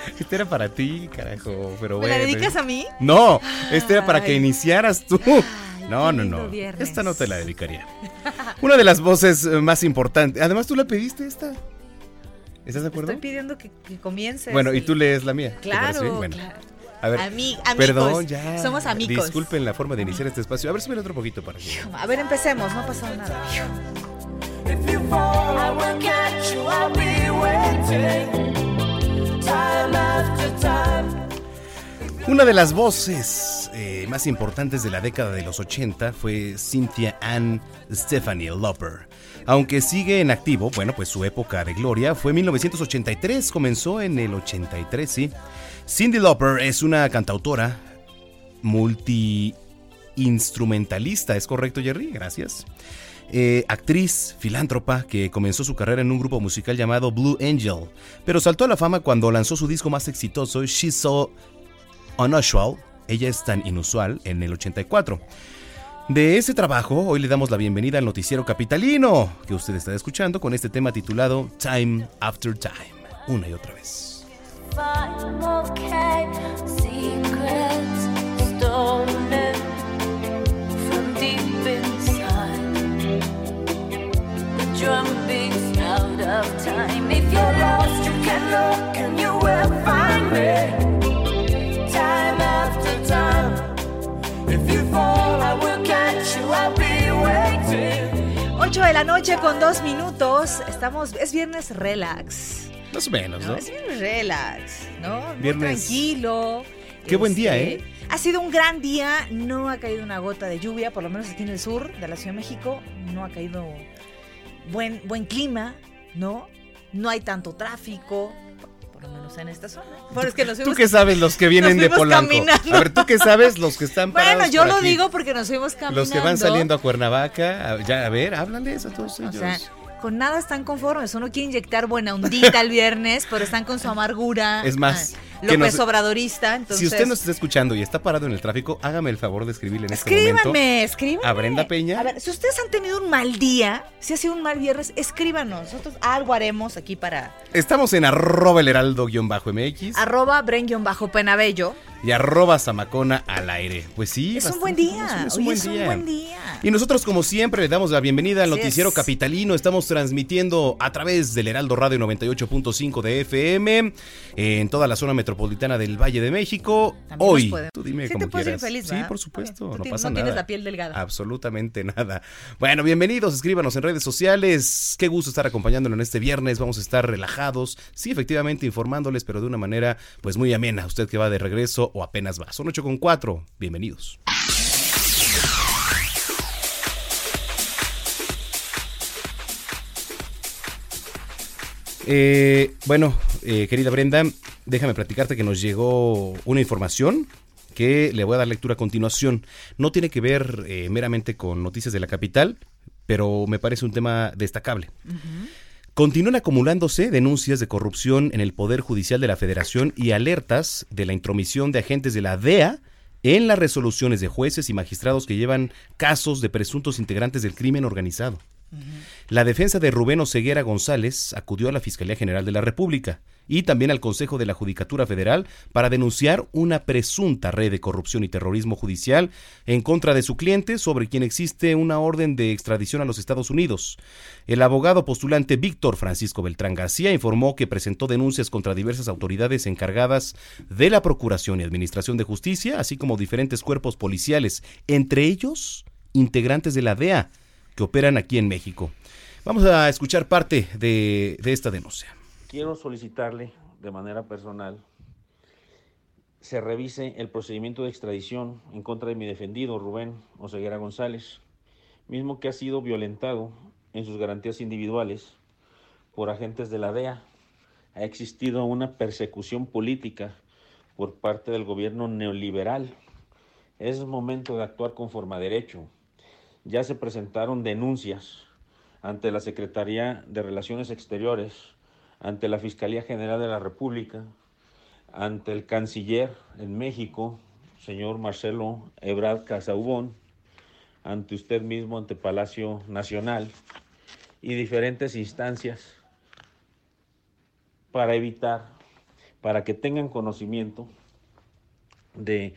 Este era para ti, carajo, pero ¿Me bueno. la dedicas a mí? No, este era para que iniciaras tú. No, no, no. viernes. Esta no te la dedicaría. Una de las voces eh, más importantes. Además, tú la pediste esta. ¿Estás de acuerdo? Estoy pidiendo que, que comiences. Bueno, y tú lees la mía. ¿te Claro? Bueno, claro. a ver. Ami- amigos. Perdón, ya. Somos amigos. Disculpen la forma de iniciar este espacio. A ver, súbele otro poquito para que. A ver, empecemos, no ha pasado nada. If you fall, I will catch you. I'll be waiting. Una de las voces eh, más importantes de la década de los 80 fue Cynthia Ann Stephanie Lauper. Aunque sigue en activo, bueno, pues su época de gloria fue 1983, comenzó en el 83, sí. Cindy Lauper es una cantautora multi-instrumentalista, ¿es correcto, Jerry? Gracias. Eh, actriz, filántropa, que comenzó su carrera en un grupo musical llamado Blue Angel, pero saltó a la fama cuando lanzó su disco más exitoso, She's So Unusual, ella es tan inusual, en el 84. De ese trabajo, hoy le damos la bienvenida al noticiero capitalino que usted está escuchando con este tema titulado Time After Time, una y otra vez. Drum beats out of time. If you're lost, you can look and you will find me. Time after time. If you fall, I will catch you. I'll be waiting. 8 de la noche con dos minutos. Estamos, es viernes relax. Más o menos, ¿no? ¿no? Es viernes relax, ¿no? Muy Viernes- tranquilo. Qué buen día, Este, ¿eh? Ha sido un gran día, no ha caído una gota de lluvia, por lo menos aquí en el sur de la Ciudad de México, no ha caído buen, buen clima, ¿no? No hay tanto tráfico, por lo menos en esta zona. Bueno, es que nos ¿Tú qué sabes los que vienen de Polanco? caminando. A ver, ¿tú qué sabes los que están Bueno, parados yo por lo aquí? digo porque nos fuimos caminando. Los que van saliendo a Cuernavaca, a- ya, a ver, háblales a todos O ellos. sea, con nada están conformes. Uno quiere inyectar buena ondita el viernes, pero están con su amargura. Es más, ah, López nos- Obradorista. Entonces, si usted nos está escuchando y está parado en el tráfico, hágame el favor de escribirle en este momento. Escríbanme, escríbanme. a Brenda Peña. A ver, si ustedes han tenido un mal día, si ha sido un mal viernes, escríbanos. Nosotros algo haremos aquí para Estamos en arroba el heraldo-mx arroba bren-penabello. y arroba zamacona al aire. Pues sí, Es un buen día. Es un buen es un día. buen día. Y nosotros, como siempre, le damos la bienvenida al Así Noticiero es. Capitalino. Estamos transmitiendo a través del Heraldo Radio 98.5 de FM en toda la zona metropolitana del Valle de México. También Hoy, tú dime Sí, cómo te puedes ir quieras. feliz, sí, por supuesto, no pasa no nada. tienes la piel delgada. Absolutamente nada. Bueno, bienvenidos, escríbanos en redes sociales. Qué gusto estar acompañándolo en este viernes. Vamos a estar relajados, sí, efectivamente informándoles, pero de una manera pues muy amena. Usted que va de regreso o apenas va. Son 8 con 4. Bienvenidos. Eh, bueno, eh, querida Brenda, déjame platicarte que nos llegó una información que le voy a dar lectura a continuación. No tiene que ver eh, meramente con noticias de la capital, pero me parece un tema destacable. Continúan acumulándose denuncias de corrupción en el Poder Judicial de la Federación y alertas de la intromisión de agentes de la DEA en las resoluciones de jueces y magistrados que llevan casos de presuntos integrantes del crimen organizado. La defensa de Rubén Oseguera González acudió a la Fiscalía General de la República y también al Consejo de la Judicatura Federal para denunciar una presunta red de corrupción y terrorismo judicial en contra de su cliente sobre quien existe una orden de extradición a los Estados Unidos. El abogado postulante Víctor Francisco Beltrán García informó que presentó denuncias contra diversas autoridades encargadas de la Procuración y Administración de Justicia, así como diferentes cuerpos policiales, entre ellos integrantes de la DEA que operan aquí en México. Vamos a escuchar parte de, esta denuncia. Quiero solicitarle de manera personal se revise el procedimiento de extradición en contra de mi defendido Rubén Oseguera González, mismo que ha sido violentado en sus garantías individuales por agentes de la DEA. Ha existido una persecución política por parte del gobierno neoliberal. Es momento de actuar conforme a derecho. Ya se presentaron denuncias ante la Secretaría de Relaciones Exteriores, ante la Fiscalía General de la República, ante el canciller en México, señor Marcelo Ebrard Casaubón, ante usted mismo, ante Palacio Nacional y diferentes instancias para evitar, para que tengan conocimiento de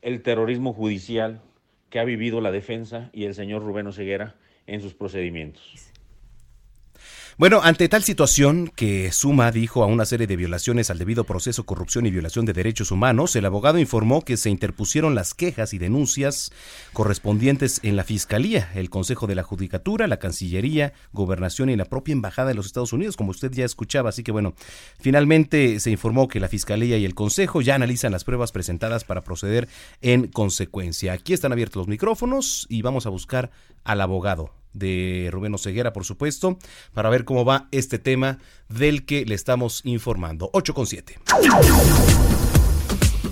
el terrorismo judicial que ha vivido la defensa y el señor Rubén Oseguera en sus procedimientos. Bueno, ante tal situación que suma, dijo, a una serie de violaciones al debido proceso, corrupción y violación de derechos humanos, el abogado informó que se interpusieron las quejas y denuncias correspondientes en la Fiscalía, el Consejo de la Judicatura, la Cancillería, Gobernación y la propia Embajada de los Estados Unidos, como usted ya escuchaba. Así que bueno, finalmente se informó que la Fiscalía y el Consejo ya analizan las pruebas presentadas para proceder en consecuencia. Aquí están abiertos los micrófonos y vamos a buscar al abogado de Rubén Oseguera, por supuesto, para ver cómo va este tema del que le estamos informando. 8 con 7.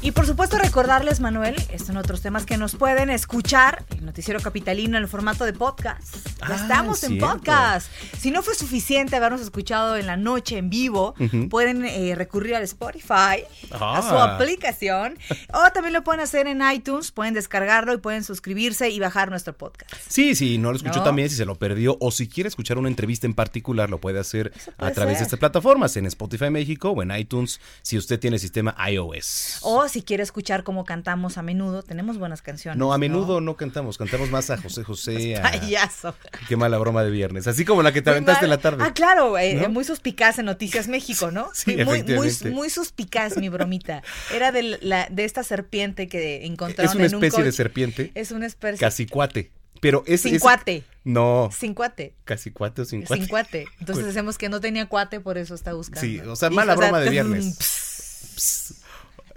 Y por supuesto recordarles, Manuel, estos son otros temas que nos pueden escuchar, el noticiero capitalino en el formato de podcast. Ya Ah, estamos en cierto. podcast. Si no fue suficiente habernos escuchado en la noche en vivo, pueden eh, recurrir al Spotify, a su Ah. aplicación, o también lo pueden hacer en iTunes, pueden descargarlo y pueden suscribirse y bajar nuestro podcast. Sí, sí, no lo escuchó ¿No? también, si se lo perdió o si quiere escuchar una entrevista en particular, lo puede hacer puede a través de estas plataformas, en Spotify México o en iTunes, si usted tiene sistema iOS. O si quiere escuchar cómo cantamos a menudo, tenemos buenas canciones. No, a menudo no cantamos, cantamos más a José José. a- Payaso. Qué mala broma de viernes. Así como la que te Muy aventaste en la tarde. Ah, claro, eh, ¿No? muy suspicaz en Noticias México, ¿no? Sí, muy, muy, muy suspicaz mi bromita. Era de, la, de esta serpiente que encontraron Es una en un especie de serpiente. Es una especie. Casi cuate. Pero es. Sin es- cuate. No. Sin cuate. Casi cuate o sin cuate. Sin cuate. Entonces Pues- decimos que no tenía cuate, por eso está buscando. Sí, o sea, Y, mala o sea, broma de viernes. pss. Ajá,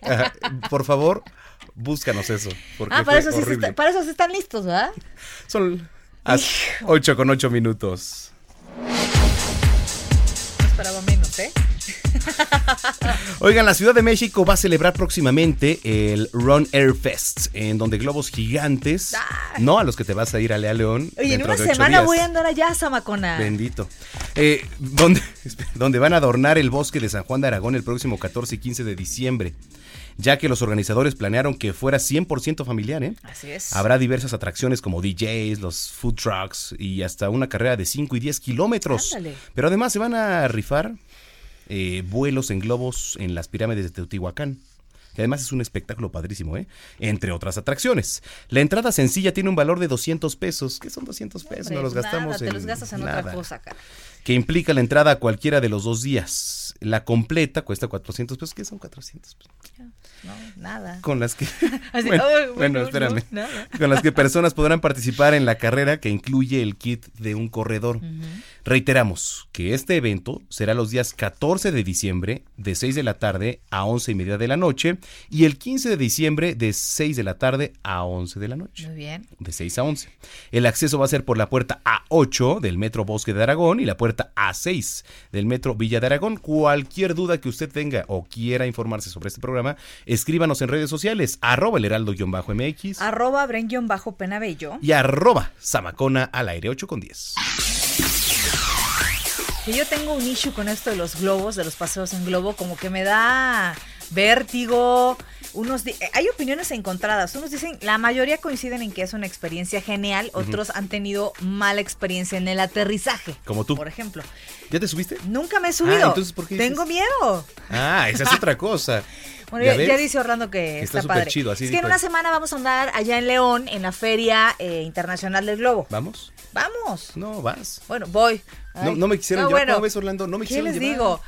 Por favor, búscanos eso. Porque Ah, para eso, sí está- para eso sí están listos, ¿verdad? Son las 8 con 8 minutos. No esperaba menos, ¿eh? Oigan, la Ciudad de México va a celebrar próximamente el Run Air Fest, en donde globos gigantes, no a los que te vas a ir a Lea León. Oye, en una semana días. voy a andar allá, Samacona. Bendito. Eh, donde, donde van a adornar el bosque de San Juan de Aragón el próximo 14 y 15 de diciembre, ya que los organizadores planearon que fuera 100% familiar, ¿eh? Así es. Habrá diversas atracciones como DJs, los food trucks y hasta una carrera de 5 y 10 kilómetros. Ándale. Pero además se van a rifar eh, vuelos en globos en las pirámides de Teotihuacán. Que además es un espectáculo padrísimo, ¿eh? Entre otras atracciones. La entrada sencilla tiene un valor de 200 pesos. ¿Qué son 200 pesos? Hombre, no los nada, gastamos te en los gastas en nada otra cosa, cara. Que implica la entrada a cualquiera de los dos días. La completa cuesta 400 pesos. ¿Qué son 400 pesos? No, nada. Con las que... Así, bueno, ay, bueno, bueno, espérame. no, nada. Con las que personas podrán participar en la carrera que incluye el kit de un corredor. Reiteramos que este evento será los días 14 de diciembre de 6 de la tarde a 11 y media de la noche y el 15 de diciembre de 6 de la tarde a 11 de la noche Muy bien. de 6 a 11. El acceso va a ser por la puerta A8 del Metro Bosque de Aragón y la puerta puerta A6 del Metro Villa de Aragón. Cualquier duda que usted tenga o quiera informarse sobre este programa, escríbanos en redes sociales, arroba el heraldo-mx Arroba Bren-Penabello. y arroba Samacona al aire 8 con 10. Que yo tengo un issue con esto de los globos, de los paseos en globo, como que me da vértigo. Unos hay opiniones encontradas. Unos dicen, la mayoría coinciden en que es una experiencia genial, otros han tenido mala experiencia en el aterrizaje. Como tú. Por ejemplo. ¿Ya te subiste? Nunca me he subido. Ah, entonces, ¿por qué dices? Tengo miedo. Ah, esa es otra cosa. Bueno, ¿Ya ya, dice Orlando que, Que está está, padre. chido, así es que en una semana vamos a andar allá en León, en la Feria eh, Internacional del Globo. ¿Vamos? Vamos. No, vas. Bueno, voy. No, me quisieron No, llevar. bueno, ¿Cómo ves, Orlando? No me ¿Qué quisieron les llevar. digo?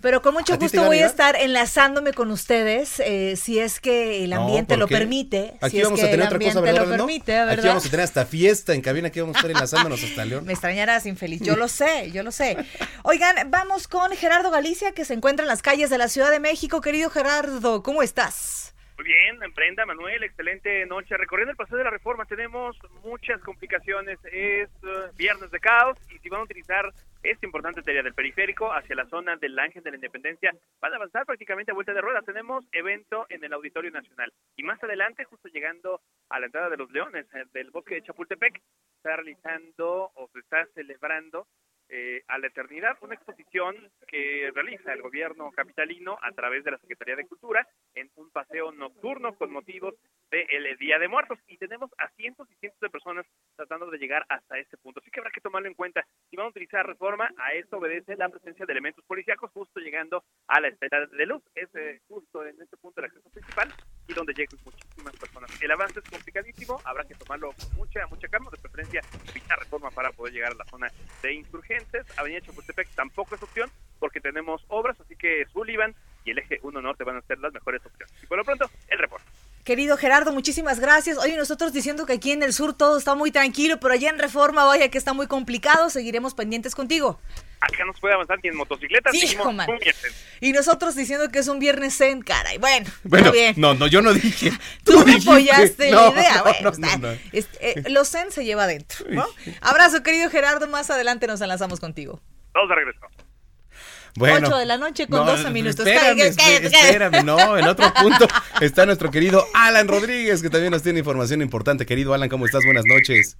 Pero con mucho ¿A ti te gusto voy a estar enlazándome con ustedes, eh, si es que el ambiente ¿por lo permite. Aquí si es vamos que a tener el otra cosa, ambiente ¿verdad? lo permite, Aquí ¿verdad? vamos a tener hasta fiesta en cabina, aquí vamos a estar enlazándonos hasta León. Me extrañarás, infeliz. Yo lo sé, yo lo sé. Oigan, vamos con Gerardo Galicia, que se encuentra en las calles de la Ciudad de México. Querido Gerardo, ¿cómo estás? Muy bien, Brenda, Manuel, excelente noche. Recorriendo el paseo de la reforma tenemos muchas complicaciones. Es eh, viernes de caos y si van a utilizar esta importante teoría del periférico hacia la zona del Ángel de la Independencia, van a avanzar prácticamente a vuelta de ruedas. Tenemos evento en el Auditorio Nacional y más adelante, justo llegando a la entrada de los Leones eh, del bosque de Chapultepec, está realizando o se está celebrando eh, a la eternidad, una exposición que realiza el gobierno capitalino a través de la Secretaría de Cultura en un paseo nocturno con motivos del Día de Muertos y tenemos a cientos y cientos de personas tratando de llegar hasta este punto. Así que habrá que tomarlo en cuenta. Si van a utilizar reforma, a esto obedece la presencia de elementos policíacos justo llegando a la esfera de luz. Es eh, justo en este punto el acceso principal y donde llegan muchísimas personas. El avance es complicadísimo, habrá que tomarlo con mucha, mucha calma, de preferencia evitar reforma para poder llegar a la zona de insurgentes. Avenida Chapultepec tampoco es opción porque tenemos obras, así que Sullivan y el eje 1 Norte van a ser las mejores opciones. Y por lo pronto, el reporte. Querido Gerardo, muchísimas gracias. Oye, nosotros diciendo que aquí en el sur todo está muy tranquilo, pero allá en Reforma, vaya que está muy complicado. Seguiremos pendientes contigo. Acá nos puede avanzar ni en motocicletas, Sí, hijo, man. Y nosotros diciendo que es un viernes zen, caray. Bueno, Bueno, está bien. no, no, yo no dije. Tú me dijiste. apoyaste No, la idea. no, bueno, no, está. no, no. Este, eh, lo zen se lleva adentro, ¿no? Abrazo, querido Gerardo. Más adelante nos enlazamos contigo. Todos de regreso. Ocho de la noche con 12 minutos. Espérame, espérame, espérame, no, en otro punto está nuestro querido Alan Rodríguez, que también nos tiene información importante. Querido Alan, ¿cómo estás? Buenas noches.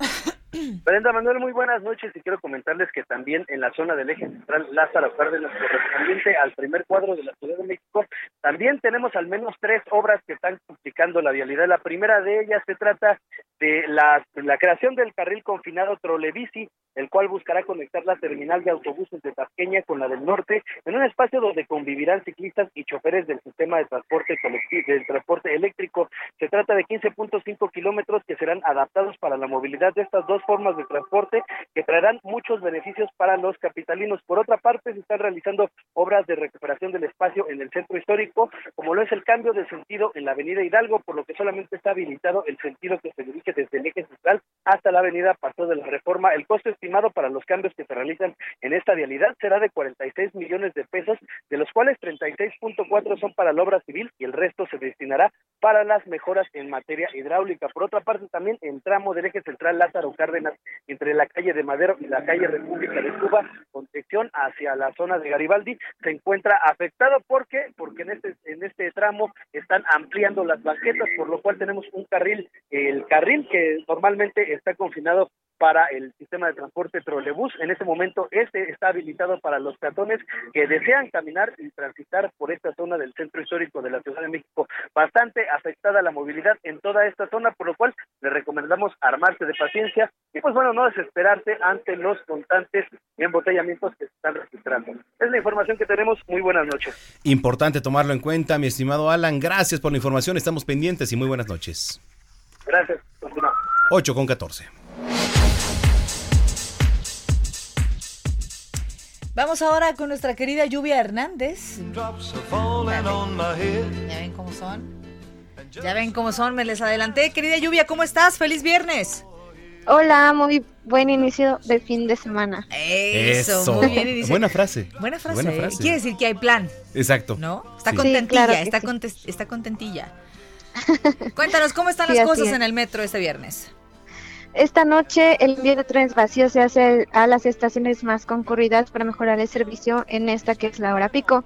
Brenda Manuel, muy buenas noches y quiero comentarles que también en la zona del eje central Lázaro Cárdenas, correspondiente al primer cuadro de la Ciudad de México, también tenemos al menos tres obras que están complicando la vialidad. La primera de ellas se trata de la, creación del carril confinado Trolebici, el cual buscará conectar la terminal de autobuses de Tasqueña con la del norte en un espacio donde convivirán ciclistas y choferes del sistema de transporte colectivo, del transporte eléctrico. Se trata de 15.5 kilómetros que serán adaptados para la movilidad de estas dos formas de transporte que traerán muchos beneficios para los capitalinos. Por otra parte, se están realizando obras de recuperación del espacio en el centro histórico, como lo es el cambio de sentido en la avenida Hidalgo, por lo que solamente está habilitado el sentido que se dirige desde el eje central hasta la avenida Paseo de la Reforma. El costo estimado para los cambios que se realizan en esta vialidad será de 46 millones de pesos, de los cuales 36.4 son para la obra civil y el resto se destinará para las mejoras en materia hidráulica. Por otra parte, también en tramo del eje central Lázaro Cárdenas, entre la calle de Madero y la calle República de Cuba, con dirección hacia la zona de Garibaldi, se encuentra afectado. Porque porque en este en este tramo están ampliando las banquetas, por lo cual tenemos un carril, el carril que normalmente está confinado para el sistema de transporte trolebús. En este momento este está habilitado para los peatones que desean caminar y transitar por esta zona del centro histórico de la Ciudad de México. Bastante afectada la movilidad en toda esta zona, por lo cual le recomendamos armarse de paciencia y pues bueno, no desesperarse ante los constantes embotellamientos que se están registrando. Es la información que tenemos. Muy buenas noches. Importante tomarlo en cuenta, mi estimado Alan. Gracias por la información, estamos pendientes y muy buenas noches. Gracias. Continuamos. 8 con 14. Vamos ahora con nuestra querida Lluvia Hernández. Ya ven cómo son. Ya ven cómo son, me les adelanté. Querida Lluvia, ¿cómo estás? ¡Feliz viernes! Hola, muy buen inicio de fin de semana. Eso, muy bien. y dice- Buena frase. Buena frase. Buena ¿eh? frase. Quiere decir que hay plan, Exacto. ¿no? Está Sí. contentilla, Sí, claro que está, sí. contes- está contentilla. Cuéntanos, ¿cómo están Sí, las cosas es. en el metro este viernes? Esta noche el envío de trenes vacíos se hace a las estaciones más concurridas para mejorar el servicio en esta que es la hora pico.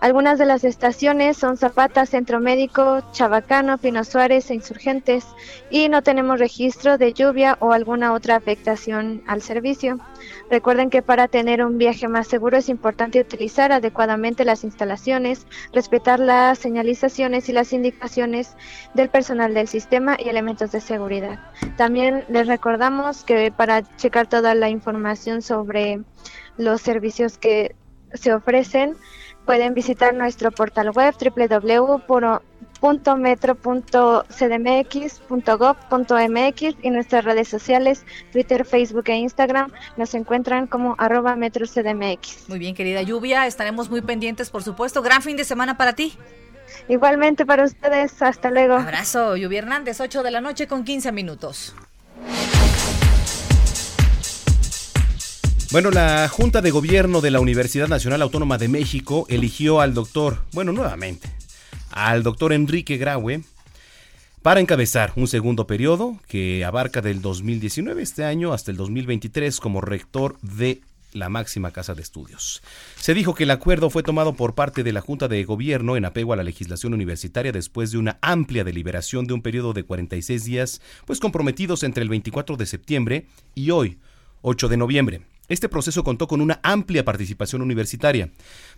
Algunas de las estaciones son Zapata, Centro Médico, Chabacano, Pino Suárez e Insurgentes y no tenemos registro de lluvia o alguna otra afectación al servicio. Recuerden que para tener un viaje más seguro es importante utilizar adecuadamente las instalaciones, respetar las señalizaciones y las indicaciones del personal del sistema y elementos de seguridad. También les recordamos que para checar toda la información sobre los servicios que se ofrecen, pueden visitar nuestro portal web www.metro.cdmx.gov.mx y nuestras redes sociales, Twitter, Facebook e Instagram. Nos encuentran como arroba metrocdmx. Muy bien, querida Lluvia, estaremos muy pendientes, por supuesto. Gran fin de semana para ti. Igualmente para ustedes, hasta luego. Abrazo, Lluvia Hernández, 8 de la noche con 15 minutos. Bueno, la Junta de Gobierno de la Universidad Nacional Autónoma de México eligió al doctor, bueno, nuevamente, al doctor Enrique Graue para encabezar un segundo periodo que abarca del 2019 este año hasta el 2023 como rector de la máxima casa de estudios. Se dijo que el acuerdo fue tomado por parte de la Junta de Gobierno en apego a la legislación universitaria después de una amplia deliberación de un periodo de 46 días, pues comprometidos entre el 24 de septiembre y hoy, 8 de noviembre. Este proceso contó con una amplia participación universitaria.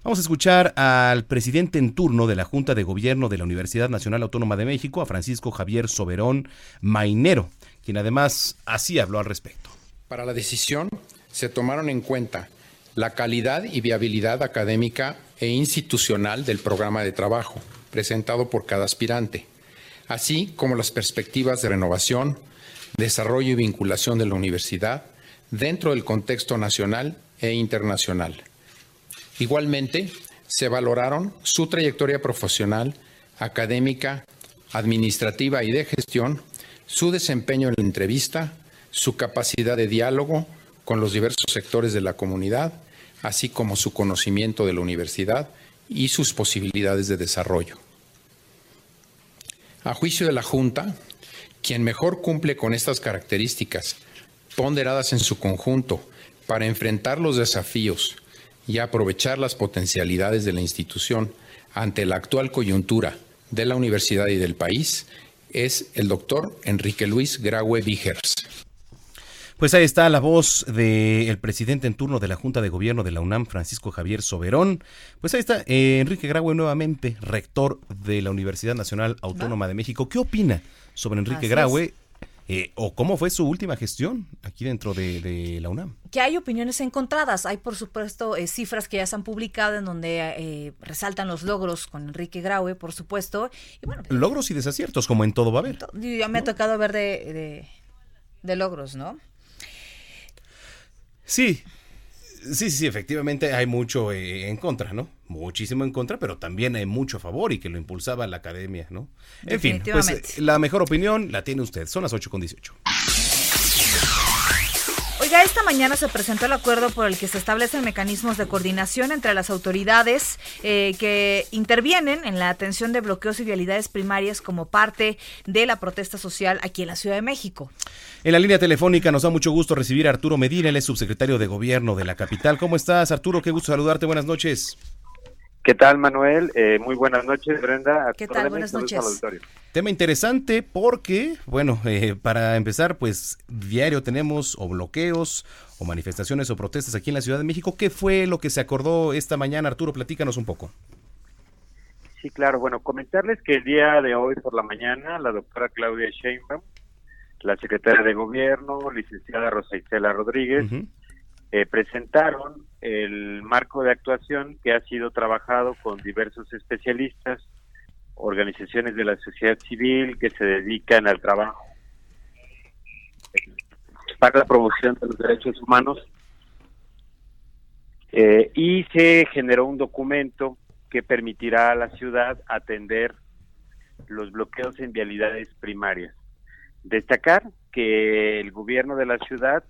Vamos a escuchar al presidente en turno de la Junta de Gobierno de la Universidad Nacional Autónoma de México, a Francisco Javier Soberón Mainero, quien además así habló al respecto. Para la decisión se tomaron en cuenta la calidad y viabilidad académica e institucional del programa de trabajo presentado por cada aspirante, así como las perspectivas de renovación, desarrollo y vinculación de la universidad dentro del contexto nacional e internacional. Igualmente, se valoraron su trayectoria profesional, académica, administrativa y de gestión, su desempeño en la entrevista, su capacidad de diálogo con los diversos sectores de la comunidad, así como su conocimiento de la universidad y sus posibilidades de desarrollo. A juicio de la Junta, quien mejor cumple con estas características ponderadas en su conjunto para enfrentar los desafíos y aprovechar las potencialidades de la institución ante la actual coyuntura de la universidad y del país es el doctor Enrique Luis Graue Vigers. Pues ahí está la voz del presidente en turno de la Junta de Gobierno de la UNAM, Francisco Javier Soberón. Pues ahí está eh, Enrique Graue nuevamente, rector de la Universidad Nacional Autónoma de México. ¿Qué opina sobre Enrique. Graue eh, o cómo fue su última gestión aquí dentro de, de la UNAM? Que hay opiniones encontradas. Hay, por supuesto, eh, cifras que ya se han publicado en donde eh, resaltan los logros con Enrique Graue, por supuesto. Y bueno, Logros y desaciertos, como en todo va a haber. ya me ha tocado ver de, de, de logros, ¿no? Sí, sí, sí, efectivamente hay mucho eh, en contra, ¿no? Muchísimo en contra, pero también hay mucho a favor y que lo impulsaba la academia, ¿no? En fin, pues eh, la mejor opinión la tiene usted. Son las 8 con 18. Mañana se presentó el acuerdo por el que se establecen mecanismos de coordinación entre las autoridades eh, que intervienen en la atención de bloqueos y vialidades primarias como parte de la protesta social aquí en la Ciudad de México. En la línea telefónica nos da mucho gusto recibir a Arturo Medina, él es subsecretario de Gobierno de la capital. ¿Cómo estás, Arturo? Qué gusto saludarte. Buenas noches. ¿Qué tal, Manuel? Eh, muy buenas noches, Brenda. A ¿Qué tal? Buenas noches. auditorio. Tema interesante porque, bueno, eh, para empezar, pues diario tenemos o bloqueos o manifestaciones o protestas aquí en la Ciudad de México. ¿Qué fue lo que se acordó esta mañana, Arturo? Platícanos un poco. Sí, claro. Bueno, comentarles que el día de hoy por la mañana, la doctora Claudia Sheinbaum, la secretaria de Gobierno, licenciada Rosa Isela Rodríguez, eh, presentaron el marco de actuación que ha sido trabajado con diversos especialistas, organizaciones de la sociedad civil que se dedican al trabajo para la promoción de los derechos humanos eh, y se generó un documento que permitirá a la ciudad atender los bloqueos en vialidades primarias. Destacar que el gobierno de la ciudad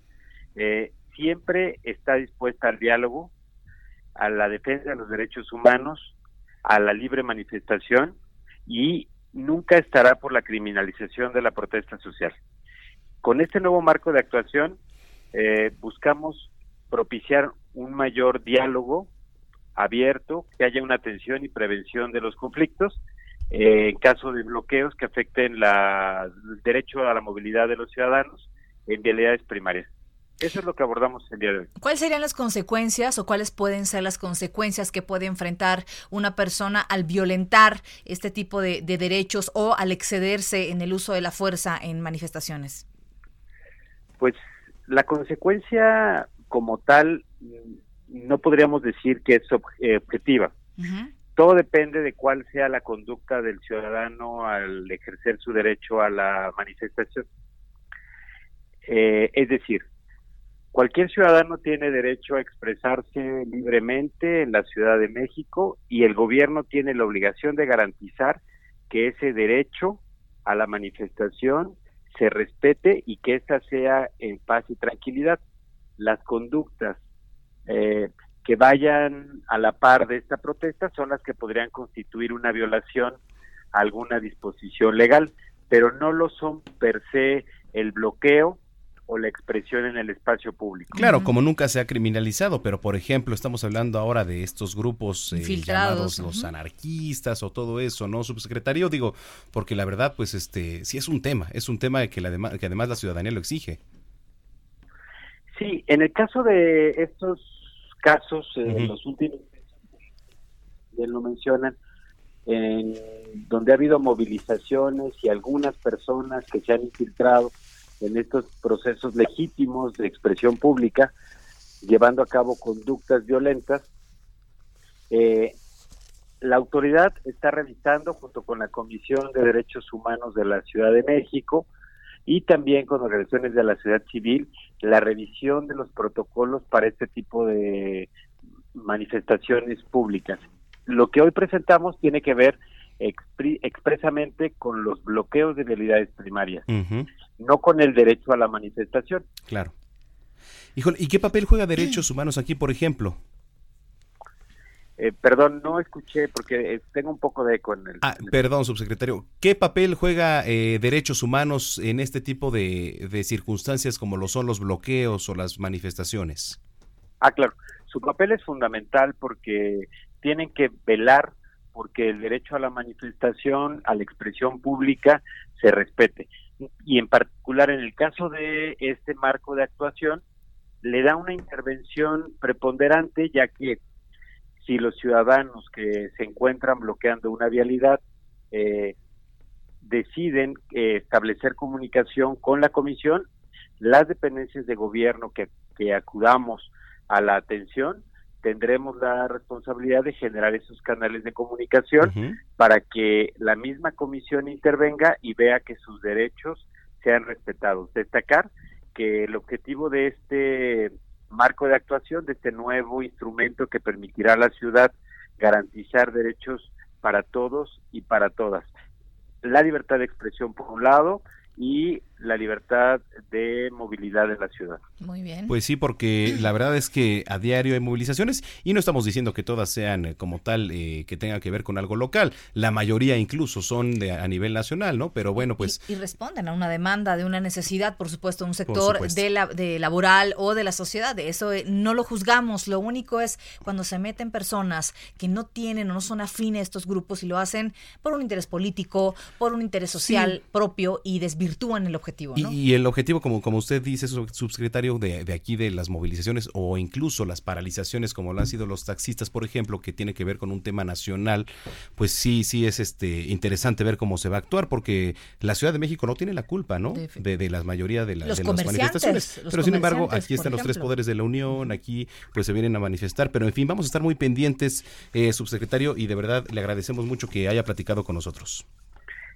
eh, siempre está dispuesta al diálogo, a la defensa de los derechos humanos, a la libre manifestación y nunca estará por la criminalización de la protesta social. con este nuevo marco de actuación eh, buscamos propiciar un mayor diálogo abierto, que haya una atención y prevención de los conflictos eh, en caso de bloqueos que afecten la, el derecho a la movilidad de los ciudadanos en vialidades primarias. Eso es lo que abordamos el día de hoy. ¿Cuáles serían las consecuencias o cuáles pueden ser las consecuencias que puede enfrentar una persona al violentar este tipo de, de derechos o al excederse en el uso de la fuerza en manifestaciones? Pues la consecuencia como tal mm, no podríamos decir que es ob- eh, objetiva. Todo depende de cuál sea la conducta del ciudadano al ejercer su derecho a la manifestación. Eh, es decir, cualquier ciudadano tiene derecho a expresarse libremente en la Ciudad de México y el gobierno tiene la obligación de garantizar que ese derecho a la manifestación se respete y que ésta sea en paz y tranquilidad. Las conductas eh, que vayan a la par de esta protesta son las que podrían constituir una violación a alguna disposición legal, pero no lo son per se el bloqueo o la expresión en el espacio público. Claro, como nunca se ha criminalizado, pero por ejemplo, estamos hablando ahora de estos grupos eh, llamados los anarquistas o todo eso, ¿no, subsecretario? Digo, porque la verdad, pues este, sí es un tema, es un tema que, la que además la ciudadanía lo exige. Sí, en el caso de estos casos, eh, los últimos, bien lo mencionan, en donde ha habido movilizaciones y algunas personas que se han infiltrado en estos procesos legítimos de expresión pública, llevando a cabo conductas violentas, eh, la autoridad está revisando junto con la Comisión de Derechos Humanos de la Ciudad de México y también con organizaciones de la sociedad civil la revisión de los protocolos para este tipo de manifestaciones públicas. Lo que hoy presentamos tiene que ver expresamente con los bloqueos de vialidades primarias, no con el derecho a la manifestación. claro. Híjole, ¿y qué papel juega derechos humanos aquí, por ejemplo? Eh, perdón, no escuché porque eh, tengo un poco de eco en el... Ah, perdón, subsecretario. ¿Qué papel juega eh, derechos humanos en este tipo de, de circunstancias como lo son los bloqueos o las manifestaciones? Ah, claro. Su papel es fundamental porque tienen que velar porque el derecho a la manifestación, a la expresión pública, se respete. Y en particular en el caso de este marco de actuación, le da una intervención preponderante, ya que si los ciudadanos que se encuentran bloqueando una vialidad eh, deciden eh, establecer comunicación con la comisión, las dependencias de gobierno que, que acudamos a la atención, tendremos la responsabilidad de generar esos canales de comunicación para que la misma comisión intervenga y vea que sus derechos sean respetados. Destacar que el objetivo de este marco de actuación, de este nuevo instrumento que permitirá a la ciudad garantizar derechos para todos y para todas. La libertad de expresión por un lado y la libertad de movilidad en la ciudad. Muy bien. Pues sí, porque la verdad es que a diario hay movilizaciones y no estamos diciendo que todas sean eh, como tal eh, que tengan que ver con algo local. La mayoría incluso son de, a nivel nacional, ¿no? Pero bueno, pues y responden a una demanda de una necesidad, por supuesto, de un sector supuesto. de la de laboral o de la sociedad. De eso eh, no lo juzgamos. Lo único es cuando se meten personas que no tienen o no son afines a estos grupos y lo hacen por un interés político, por un interés social propio y desvirtúan el objetivo, Y, ¿no? y el objetivo, como, como usted dice, sub- subsecretario, de, de aquí de las movilizaciones o incluso las paralizaciones, como lo han sido los taxistas, por ejemplo, que tiene que ver con un tema nacional, pues sí, sí es este interesante ver cómo se va a actuar, porque la Ciudad de México no tiene la culpa, ¿no? De, de la mayoría de, la- Los de las manifestaciones. los Pero sin embargo, aquí están los tres poderes de la Unión, aquí pues se vienen a manifestar, pero en fin, vamos a estar muy pendientes, eh, subsecretario, y de verdad le agradecemos mucho que haya platicado con nosotros.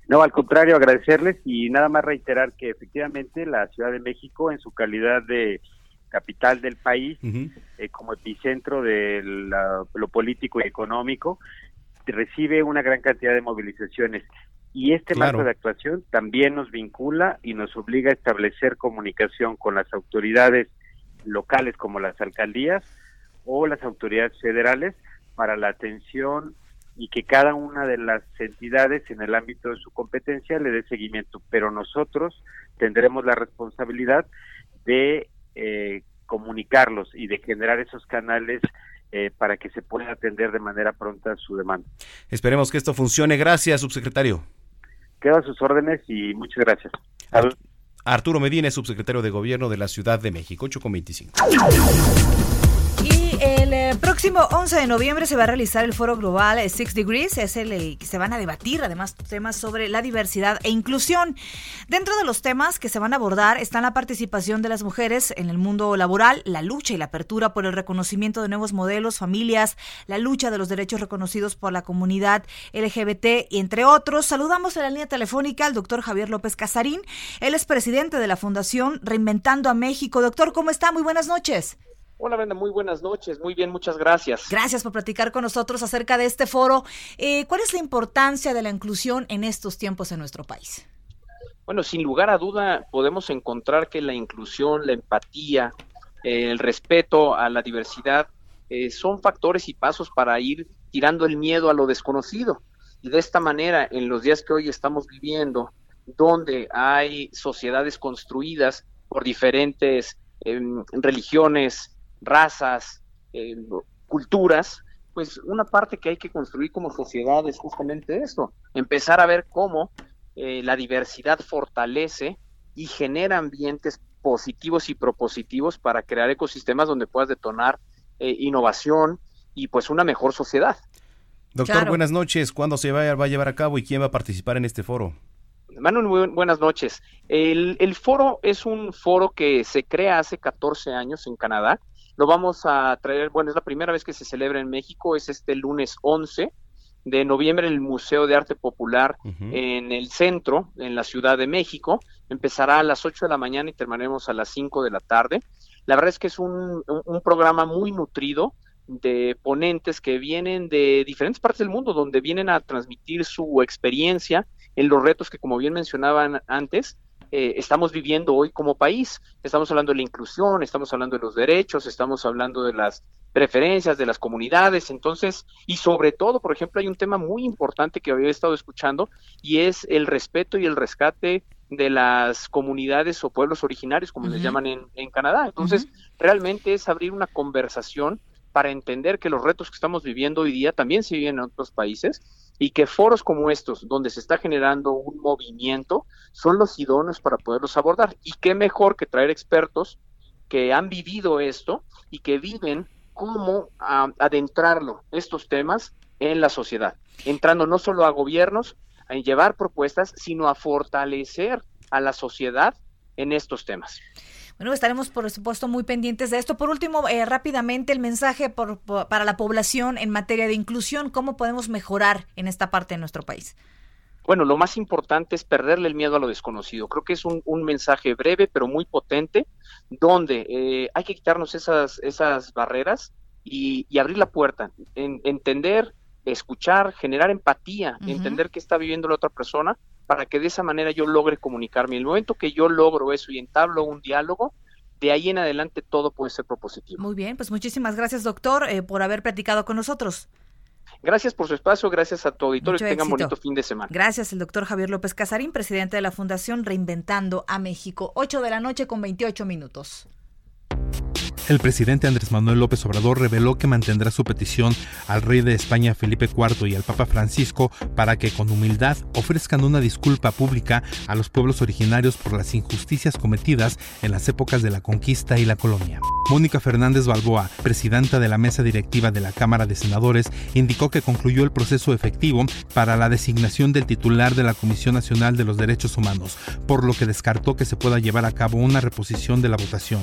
No, al contrario, agradecerles y nada más reiterar que efectivamente la Ciudad de México, en su calidad de capital del país, eh, como epicentro de la- lo político y económico, recibe una gran cantidad de movilizaciones. Y este Claro. marco de actuación también nos vincula y nos obliga a establecer comunicación con las autoridades locales como las alcaldías o las autoridades federales para la atención y que cada una de las entidades en el ámbito de su competencia le dé seguimiento, pero nosotros tendremos la responsabilidad de eh, comunicarlos y de generar esos canales eh, para que se pueda atender de manera pronta su demanda. Esperemos que esto funcione. Gracias, subsecretario. Quedo a sus órdenes y muchas gracias. Arturo Medina, subsecretario de Gobierno de la Ciudad de México, 8 con 25. Y el próximo 11 de noviembre se va a realizar el foro global eh, Six Degrees. Es el, el que se van a debatir además temas sobre la diversidad e inclusión. Dentro de los temas que se van a abordar están la participación de las mujeres en el mundo laboral, la lucha y la apertura por el reconocimiento de nuevos modelos, familias, la lucha de los derechos reconocidos por la comunidad LGBT, y entre otros. Saludamos en la línea telefónica al doctor Javier López Casarín. Él es presidente de la Fundación Reinventando a México. Doctor, ¿cómo está? Muy buenas noches. Hola Brenda, muy buenas noches, muy bien, muchas gracias. Gracias por platicar con nosotros acerca de este foro. Eh, ¿Cuál es la importancia de la inclusión en estos tiempos en nuestro país? Bueno, sin lugar a duda podemos encontrar que la inclusión, la empatía, eh, el respeto a la diversidad eh, son factores y pasos para ir tirando el miedo a lo desconocido. Y de esta manera, en los días que hoy estamos viviendo, donde hay sociedades construidas por diferentes em, religiones, razas, eh, culturas, pues una parte que hay que construir como sociedad es justamente esto, empezar a ver cómo eh, la diversidad fortalece y genera ambientes positivos y propositivos para crear ecosistemas donde puedas detonar eh, innovación y pues una mejor sociedad. Doctor, Claro. buenas noches. ¿Cuándo se va, va a llevar a cabo y quién va a participar en este foro? Manuel, muy buenas noches. El, el foro es un foro que se crea hace 14 años en Canadá. Lo vamos a traer, bueno, es la primera vez que se celebra en México, es este lunes 11 de noviembre en el Museo de Arte Popular en el centro, en la Ciudad de México. Empezará a las 8 de la mañana y terminaremos a las 5 de la tarde. La verdad es que es un, un- un programa muy nutrido de ponentes que vienen de diferentes partes del mundo, donde vienen a transmitir su experiencia en los retos que, como bien mencionaban antes, eh, estamos viviendo hoy como país. Estamos hablando de la inclusión, estamos hablando de los derechos, estamos hablando de las preferencias de las comunidades. Entonces, y sobre todo, por ejemplo, hay un tema muy importante que había estado escuchando y es el respeto y el rescate de las comunidades o pueblos originarios, como les Ujú. llaman en, en Canadá. Entonces, realmente es abrir una conversación para entender que los retos que estamos viviendo hoy día también se viven en otros países y que foros como estos, donde se está generando un movimiento, son los idóneos para poderlos abordar. Y qué mejor que traer expertos que han vivido esto y que viven cómo ah, adentrarlo, estos temas, en la sociedad, entrando no solo a gobiernos, a llevar propuestas, sino a fortalecer a la sociedad en estos temas. Bueno, estaremos por supuesto muy pendientes de esto. Por último, eh, rápidamente el mensaje por- por- para la población en materia de inclusión, ¿cómo podemos mejorar en esta parte de nuestro país? Bueno, lo más importante es perderle el miedo a lo desconocido. Creo que es un, un mensaje breve, pero muy potente, donde eh, hay que quitarnos esas, esas barreras y, y abrir la puerta, en- entender, escuchar, generar empatía, entender qué está viviendo la otra persona, para que de esa manera yo logre comunicarme. El momento que yo logro eso y entablo un diálogo, de ahí en adelante todo puede ser propositivo. Muy bien, pues muchísimas gracias, doctor, eh, por haber platicado con nosotros. Gracias por su espacio, gracias a tu auditorio, que tengan éxito. bonito fin de semana. Gracias, el doctor Javier López Casarín, presidente de la Fundación Reinventando a México. 8 de la noche con 28 minutos. El presidente Andrés Manuel López Obrador reveló que mantendrá su petición al rey de España Felipe IV y al Papa Francisco para que con humildad ofrezcan una disculpa pública a los pueblos originarios por las injusticias cometidas en las épocas de la conquista y la colonia. Mónica Fernández Balboa, presidenta de la mesa directiva de la Cámara de Senadores, indicó que concluyó el proceso efectivo para la designación del titular de la Comisión Nacional de los Derechos Humanos, por lo que descartó que se pueda llevar a cabo una reposición de la votación.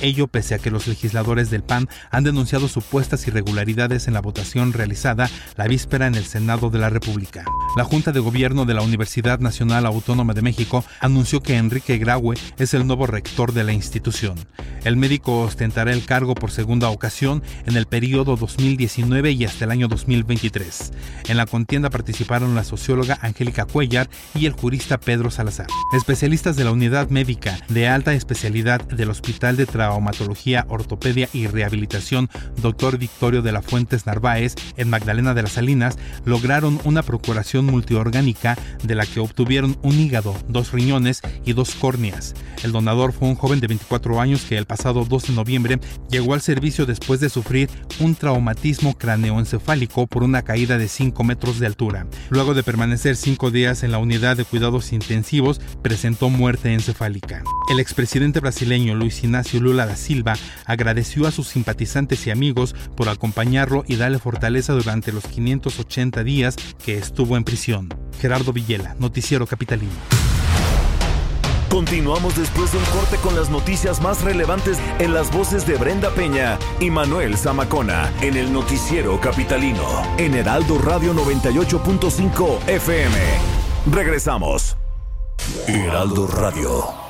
Ello pese a que los legisladores del PAN han denunciado supuestas irregularidades en la votación realizada la víspera en el Senado de la República. La Junta de Gobierno de la Universidad Nacional Autónoma de México anunció que Enrique Graue es el nuevo rector de la institución. El médico ostentará el cargo por segunda ocasión en el periodo 2019 y hasta el año 2023. En la contienda participaron la socióloga Angélica Cuellar y el jurista Pedro Salazar. Especialistas de la unidad médica de alta especialidad del Hospital de Traumatología Ortopedia y Rehabilitación, Dr. Victorio de la Fuentes Narváez, en Magdalena de las Salinas, lograron una procuración multiorgánica de la que obtuvieron un hígado, dos riñones y dos córneas. El donador fue un joven de 24 años que el pasado 2 de noviembre llegó al servicio después de sufrir un traumatismo craneoencefálico por una caída de 5 metros de altura. Luego de permanecer 5 días en la unidad de cuidados intensivos, presentó muerte encefálica. El expresidente brasileño Luis Ignacio Lula da Silva agradeció a sus simpatizantes y amigos por acompañarlo y darle fortaleza durante los 580 días que estuvo en prisión. Gerardo Villela, Noticiero Capitalino. Continuamos después de un corte con las noticias más relevantes en las voces de Brenda Peña y Manuel Zamacona en el noticiero capitalino en Heraldo Radio 98.5 FM. Regresamos. Heraldo Radio.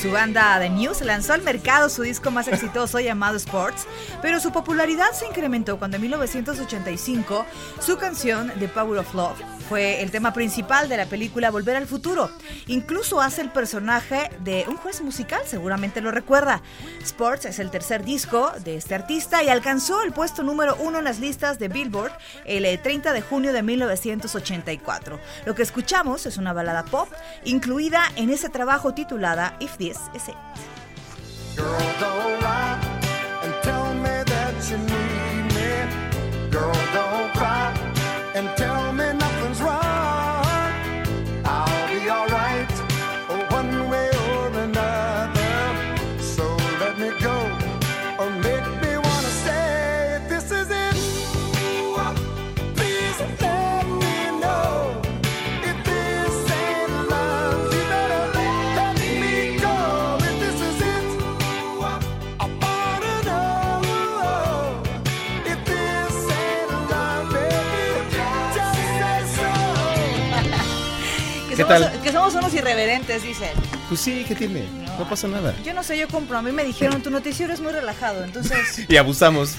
Su banda The News, lanzó al mercado su disco más exitoso llamado Sports, pero su popularidad se incrementó cuando en 1985 su canción The Power of Love fue el tema principal de la película Volver al Futuro. Incluso hace el personaje de un juez musical, seguramente lo recuerda. Sports es el tercer disco de este artista y alcanzó el puesto número uno en las listas de Billboard el eh, 30 de junio de 1984. Lo que escuchamos es una balada pop incluida en ese trabajo titulada If This Is It. Girl, don't and tell ¿Qué somos, tal? que somos unos irreverentes, dicen. Pues sí, ¿qué tiene? No pasa nada. Yo no sé, yo compro. A mí me dijeron, tu noticiero es muy relajado, entonces... Y abusamos.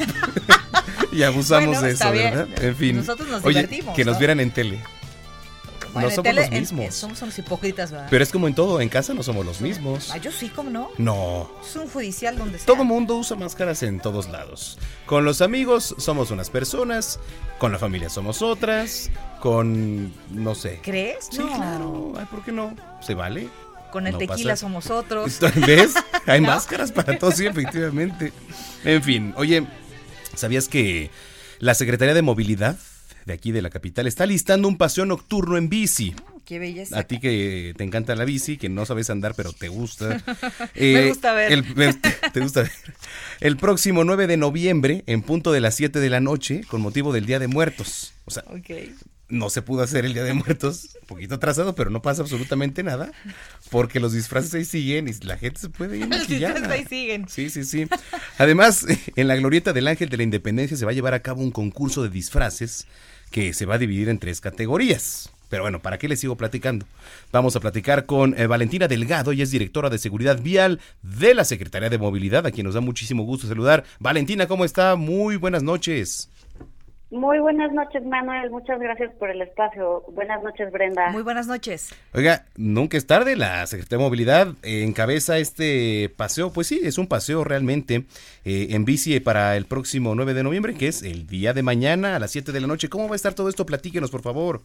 y abusamos Bueno, de eso. ¿verdad? En fin. Nosotros nos Oye, divertimos, que nos ¿no? vieran en tele. Bueno, no somos tele, los mismos. en- somos unos hipócritas, ¿verdad? Pero es como en todo, en casa no somos los mismos. Ah, yo sí, ¿cómo no? No. Es un judicial donde sea. Todo mundo usa máscaras en todos lados. Con los amigos somos unas personas, con la familia somos otras, con no sé. ¿Crees? Sí, No. claro. Ay, ¿por qué no? ¿Se vale? Con el No tequila pasa. somos otros. ¿Ves? Hay ¿No? máscaras para todos, sí, efectivamente. En fin, oye, ¿sabías que la Secretaría de Movilidad de aquí de la capital está listando un paseo nocturno en bici? Qué belleza. A ti que te encanta la bici, que no sabes andar, pero te gusta. Me gusta ver. el- me- te gusta ver. El próximo 9 de noviembre, en punto de las 7 de la noche, con motivo del Día de Muertos. O sea, no se pudo hacer el Día de Muertos, un poquito atrasado, pero no pasa absolutamente nada, porque los disfraces ahí siguen y la gente se puede ir Los maquillada. disfraces ahí siguen. Sí, sí, sí. Además, en la glorieta del Ángel de la Independencia se va a llevar a cabo un concurso de disfraces que se va a dividir en tres categorías. Pero bueno, ¿para qué les sigo platicando? Vamos a platicar con eh, Valentina Delgado, ella es directora de Seguridad Vial de la Secretaría de Movilidad, a quien nos da muchísimo gusto saludar. Valentina, ¿cómo está? Muy buenas noches. Muy buenas noches, Manuel. Muchas gracias por el espacio. Buenas noches, Brenda. Muy buenas noches. Oiga, nunca es tarde, la Secretaría de Movilidad eh, encabeza este paseo, pues sí, es un paseo realmente eh, en bici para el próximo 9 de noviembre, que es el día de mañana a las 7 de la noche. ¿Cómo va a estar todo esto? Platíquenos, por favor.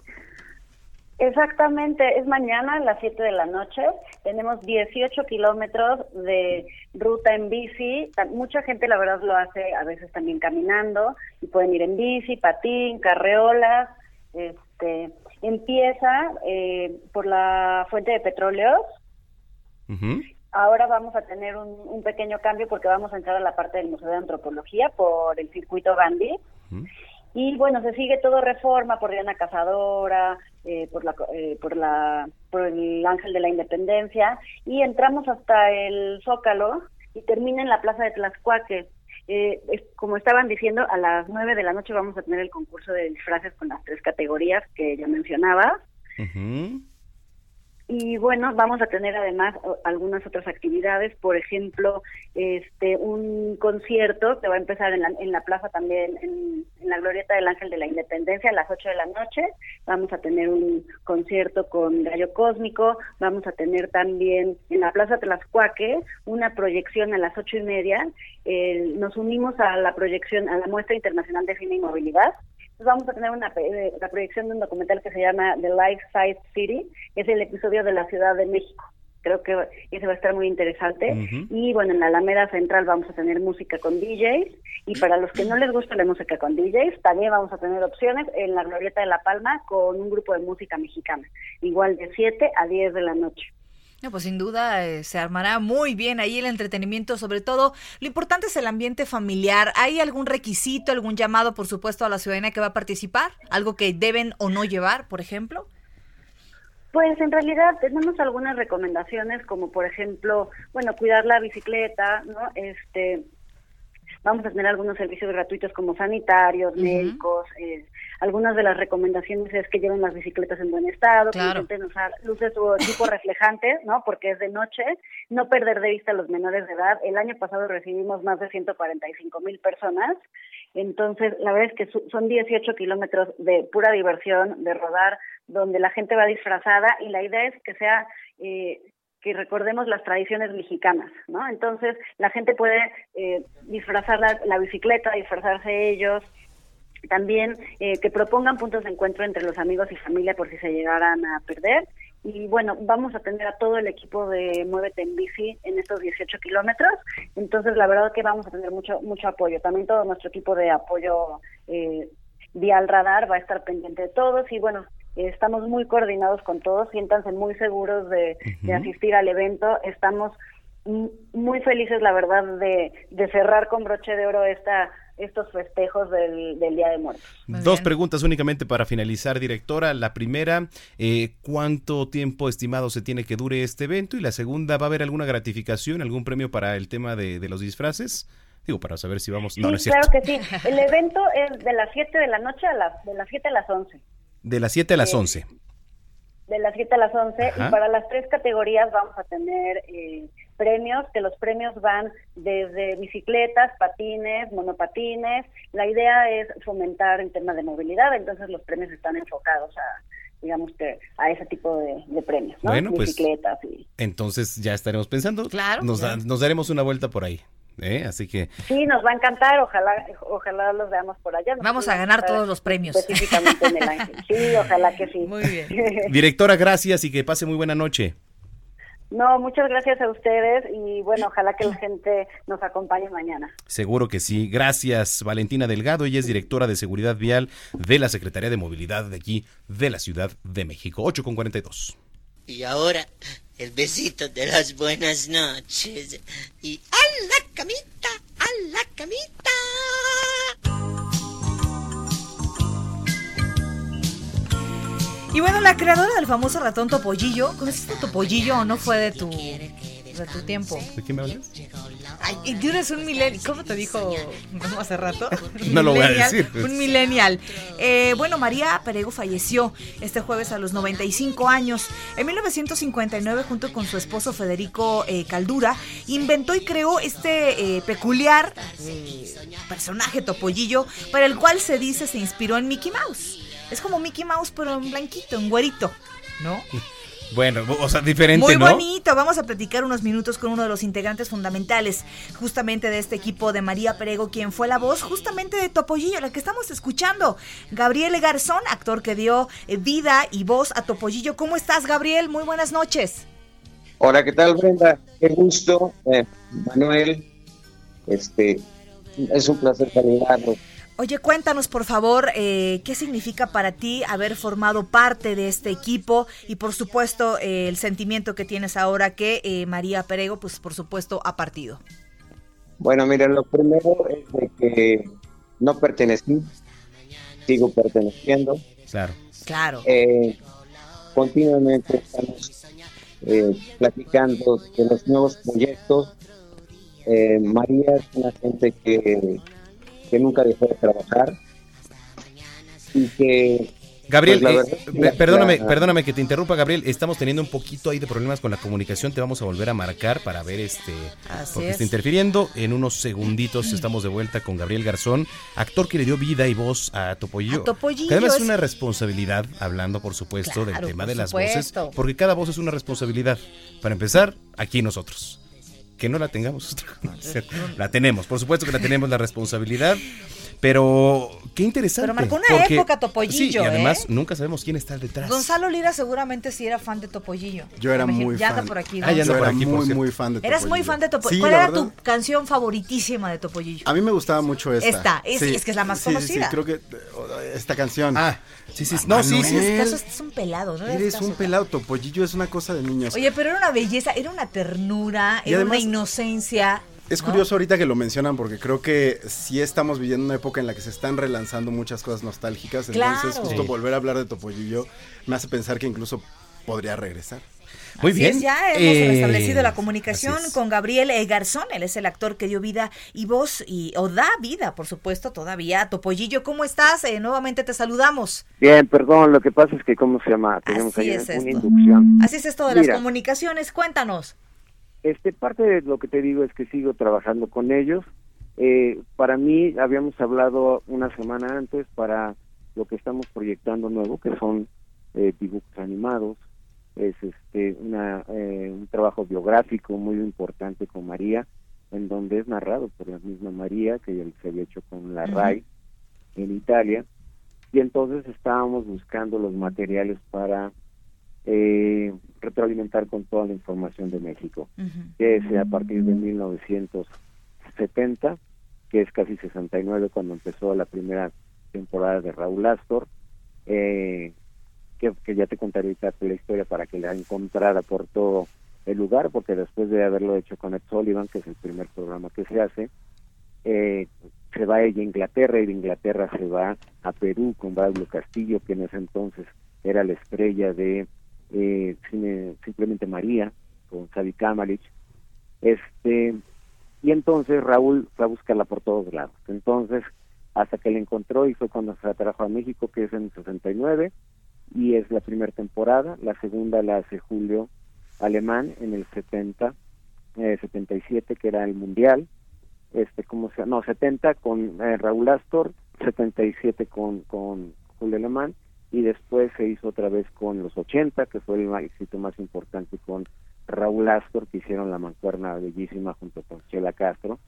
Exactamente, es mañana a las 7 de la noche. Tenemos 18 kilómetros de ruta en bici. Mucha gente, la verdad, lo hace a veces también caminando y pueden ir en bici, patín, carreolas. Este, empieza eh, por la fuente de petróleos. Ahora vamos a tener un, un pequeño cambio porque vamos a entrar a la parte del Museo de Antropología por el circuito Gandhi. Y bueno, se sigue todo reforma por Diana Cazadora, eh, por, la, eh, por, la, por el Ángel de la Independencia, y entramos hasta el Zócalo y termina en la Plaza de Tlaxcuaque. Eh, como estaban diciendo, a las nueve de la noche vamos a tener el concurso de disfraces con las tres categorías que ya mencionaba. Y bueno, vamos a tener además algunas otras actividades, por ejemplo, este un concierto que va a empezar en la, en la plaza también, en, en la Glorieta del Ángel de la Independencia a las 8 de la noche. Vamos a tener un concierto con Gallo Cósmico, vamos a tener también en la Plaza Tlaxcuaque una proyección a las ocho y media. Eh, nos unimos a la proyección, a la muestra internacional de cine y movilidad. Entonces vamos a tener una eh, la proyección de un documental que se llama The Life Size City, que es el episodio de la Ciudad de México. Creo que ese va a estar muy interesante. Y bueno, en la Alameda Central vamos a tener música con DJs. Y para los que no les gusta la música con DJs, también vamos a tener opciones en la Glorieta de La Palma con un grupo de música mexicana. Igual de 7 a 10 de la noche. No, pues sin duda eh, se armará muy bien ahí el entretenimiento, sobre todo lo importante es el ambiente familiar. ¿Hay algún requisito, algún llamado, por supuesto, a la ciudadanía que va a participar? ¿Algo que deben o no llevar, por ejemplo? Pues en realidad tenemos algunas recomendaciones, como por ejemplo, bueno, cuidar la bicicleta, ¿no? Este, vamos a tener algunos servicios gratuitos como sanitarios, médicos. eh, algunas de las recomendaciones es que lleven las bicicletas en buen estado, Claro. que intenten usar luces o equipo reflejante, ¿no? Porque es de noche. No perder de vista a los menores de edad. El año pasado recibimos más de 145 mil personas. Entonces, la verdad es que su- son 18 kilómetros de pura diversión, de rodar, donde la gente va disfrazada y la idea es que sea eh, que recordemos las tradiciones mexicanas, ¿no? Entonces, la gente puede eh, disfrazar la, la bicicleta, disfrazarse ellos, también eh, que propongan puntos de encuentro entre los amigos y familia por si se llegaran a perder. Y bueno, vamos a tener a todo el equipo de Muévete en Bici en estos 18 kilómetros. Entonces, la verdad que vamos a tener mucho mucho apoyo. También todo nuestro equipo de apoyo eh, Vial Radar va a estar pendiente de todos. Y bueno, estamos muy coordinados con todos. Siéntanse muy seguros de, de asistir al evento. Estamos muy felices, la verdad, de, de cerrar con broche de oro esta estos festejos del, del Día de Muertos. Dos preguntas únicamente para finalizar, directora. La primera, eh, ¿cuánto tiempo estimado se tiene que dure este evento? Y la segunda, ¿va a haber alguna gratificación, algún premio para el tema de, de los disfraces? Digo, para saber si vamos... No, no es sí, claro que sí. El evento es de las 7 de la noche a las de las 7 a las 11. De las 7 a las Sí. 11. De las 7 a las 11 Ajá. y para las tres categorías vamos a tener eh, premios, que los premios van desde bicicletas, patines, monopatines. La idea es fomentar el tema de movilidad, entonces los premios están enfocados a digamos que a ese tipo de, de premios, ¿no? Bueno, pues, Bicicletas y Entonces ya estaremos pensando. Claro, Nos, da- nos daremos una vuelta por ahí. ¿eh? Así que Sí, nos va a encantar, ojalá ojalá los veamos por allá. Vamos a ganar todos los premios. Específicamente en el Ángel. Sí, ojalá que sí. Muy bien. Directora, gracias y que pase muy buena noche. No, muchas gracias a ustedes y bueno, ojalá que la gente nos acompañe mañana. Seguro que sí. Gracias, Valentina Delgado. Ella es directora de Seguridad Vial de la Secretaría de Movilidad de aquí, de la Ciudad de México. 8 con 42. Y ahora, el besito de las buenas noches. Y a la camita, a la camita. Y bueno, la creadora del famoso ratón Topollillo, ¿conociste a Topollillo o no fue de tu, de tu tiempo? ¿De quién me hablas? Ay, y tú eres un millennial. ¿Cómo te dijo no, hace rato? No lo voy a decir. Un millennial. Eh, bueno, María Perego falleció este jueves a los 95 años. En 1959, junto con su esposo Federico eh, Caldura, inventó y creó este eh, peculiar eh, personaje topollillo, para el cual se dice se inspiró en Mickey Mouse. Es como Mickey Mouse, pero en blanquito, en güerito, ¿no? Bueno, o sea, diferente, Muy ¿no? bonito. Vamos a platicar unos minutos con uno de los integrantes fundamentales justamente de este equipo de María Perego, quien fue la voz justamente de Topollillo, la que estamos escuchando. Gabriel Garzón, actor que dio eh, vida y voz a Topollillo. ¿Cómo estás, Gabriel? Muy buenas noches. Hola, ¿qué tal, Brenda? Qué gusto, eh, Manuel. Este, es un placer saludarlos. Oye, cuéntanos por favor eh, qué significa para ti haber formado parte de este equipo y por supuesto eh, el sentimiento que tienes ahora que eh, María Perego, pues por supuesto, ha partido. Bueno, miren, lo primero es de que no pertenecí, sigo perteneciendo. Claro. Claro. Eh, continuamente estamos eh, platicando de los nuevos proyectos. Eh, María es una gente que, que nunca dejó de trabajar y que Gabriel, pues, eh, que perdóname, la- perdóname que te interrumpa, Gabriel. Estamos teniendo un poquito ahí de problemas con la comunicación. Te vamos a volver a marcar para ver este. Así porque es. está interfiriendo. En unos segunditos estamos de vuelta con Gabriel Garzón, actor que le dio vida y voz a Topollillo. A Topollillo, Que además es- es una responsabilidad, hablando por supuesto Claro, del tema por de las supuesto. voces, porque cada voz es una responsabilidad. Para empezar, aquí nosotros. Que no la tengamos, la tenemos, por supuesto que la tenemos la responsabilidad. Pero qué interesante. Pero marcó una porque- época, Topollillo, Sí, y además ¿eh? nunca sabemos quién está detrás. Gonzalo Lira seguramente sí era fan de Topollillo. Yo era Imagino- muy ya fan. anda por aquí. Ah, ya anda Yo por era aquí, muy, muy fan de Eras muy Topollillo. fan de Topollillo. Sí, ¿Cuál era verdad. tu canción favoritísima de Topollillo? A mí me gustaba mucho esta. Esta, es- es que es la más conocida. Sí, creo que eh, esta canción. Ah, sí, sí. No, sí, sí. En este caso es un pelado, ¿no? Eres Caso- un pelado, Topollillo es una cosa de niños. Oye, pero era una belleza, era una ternura, Y era una inocencia. Es ¿no? curioso ahorita que lo mencionan porque creo que sí estamos viviendo una época en la que se están relanzando muchas cosas nostálgicas. Entonces, Claro. justo Sí. volver a hablar de Topollillo me hace pensar que incluso podría regresar. Muy Así bien. es, ya hemos Eh, restablecido la comunicación con Gabriel eh, Garzón, él es el actor que dio vida y voz y o da vida, por supuesto, todavía Topollillo. ¿Cómo estás? Eh, nuevamente te saludamos. Bien, perdón, lo que pasa es que, ¿cómo se llama? Tenemos Así ahí es una esto. inducción. Así es esto de las comunicaciones, cuéntanos. Este, parte de lo que te digo es que sigo trabajando con ellos. Eh, para mí, habíamos hablado una semana antes para lo que estamos proyectando nuevo, que son eh, dibujos animados. Es este una, eh, un trabajo biográfico muy importante con María, en donde es narrado por la misma María, que ya se había hecho con la. RAI en Italia. Y entonces estábamos buscando los materiales para eh, retroalimentar con toda la información de México, que es a partir de 1970, que es casi 69 cuando empezó la primera temporada de Raúl Astor, eh, que, que ya te contaré ahorita la historia para que la encontrara por todo el lugar, porque después de haberlo hecho con Ed Sullivan, que es el primer programa que se hace, eh, se va ella a Inglaterra y de Inglaterra se va a Perú con Braulio Castillo, que en ese entonces era la estrella de eh, cine Simplemente María, con Xavi Kamalich. Este, y entonces Raúl fue a buscarla por todos lados. Entonces, hasta que la encontró y fue cuando se trajo a México, que es en el 69, y es la primera temporada. La segunda la hace Julio Alemán en el 70, eh, 77, que era el Mundial. Este, ¿cómo se No, 70 con eh, Raúl Astor, 77 con, con Julio Alemán, y después se hizo otra vez con los 80, que fue el éxito más importante con Raúl Astor, que hicieron la mancuerna bellísima junto con Chela Castro,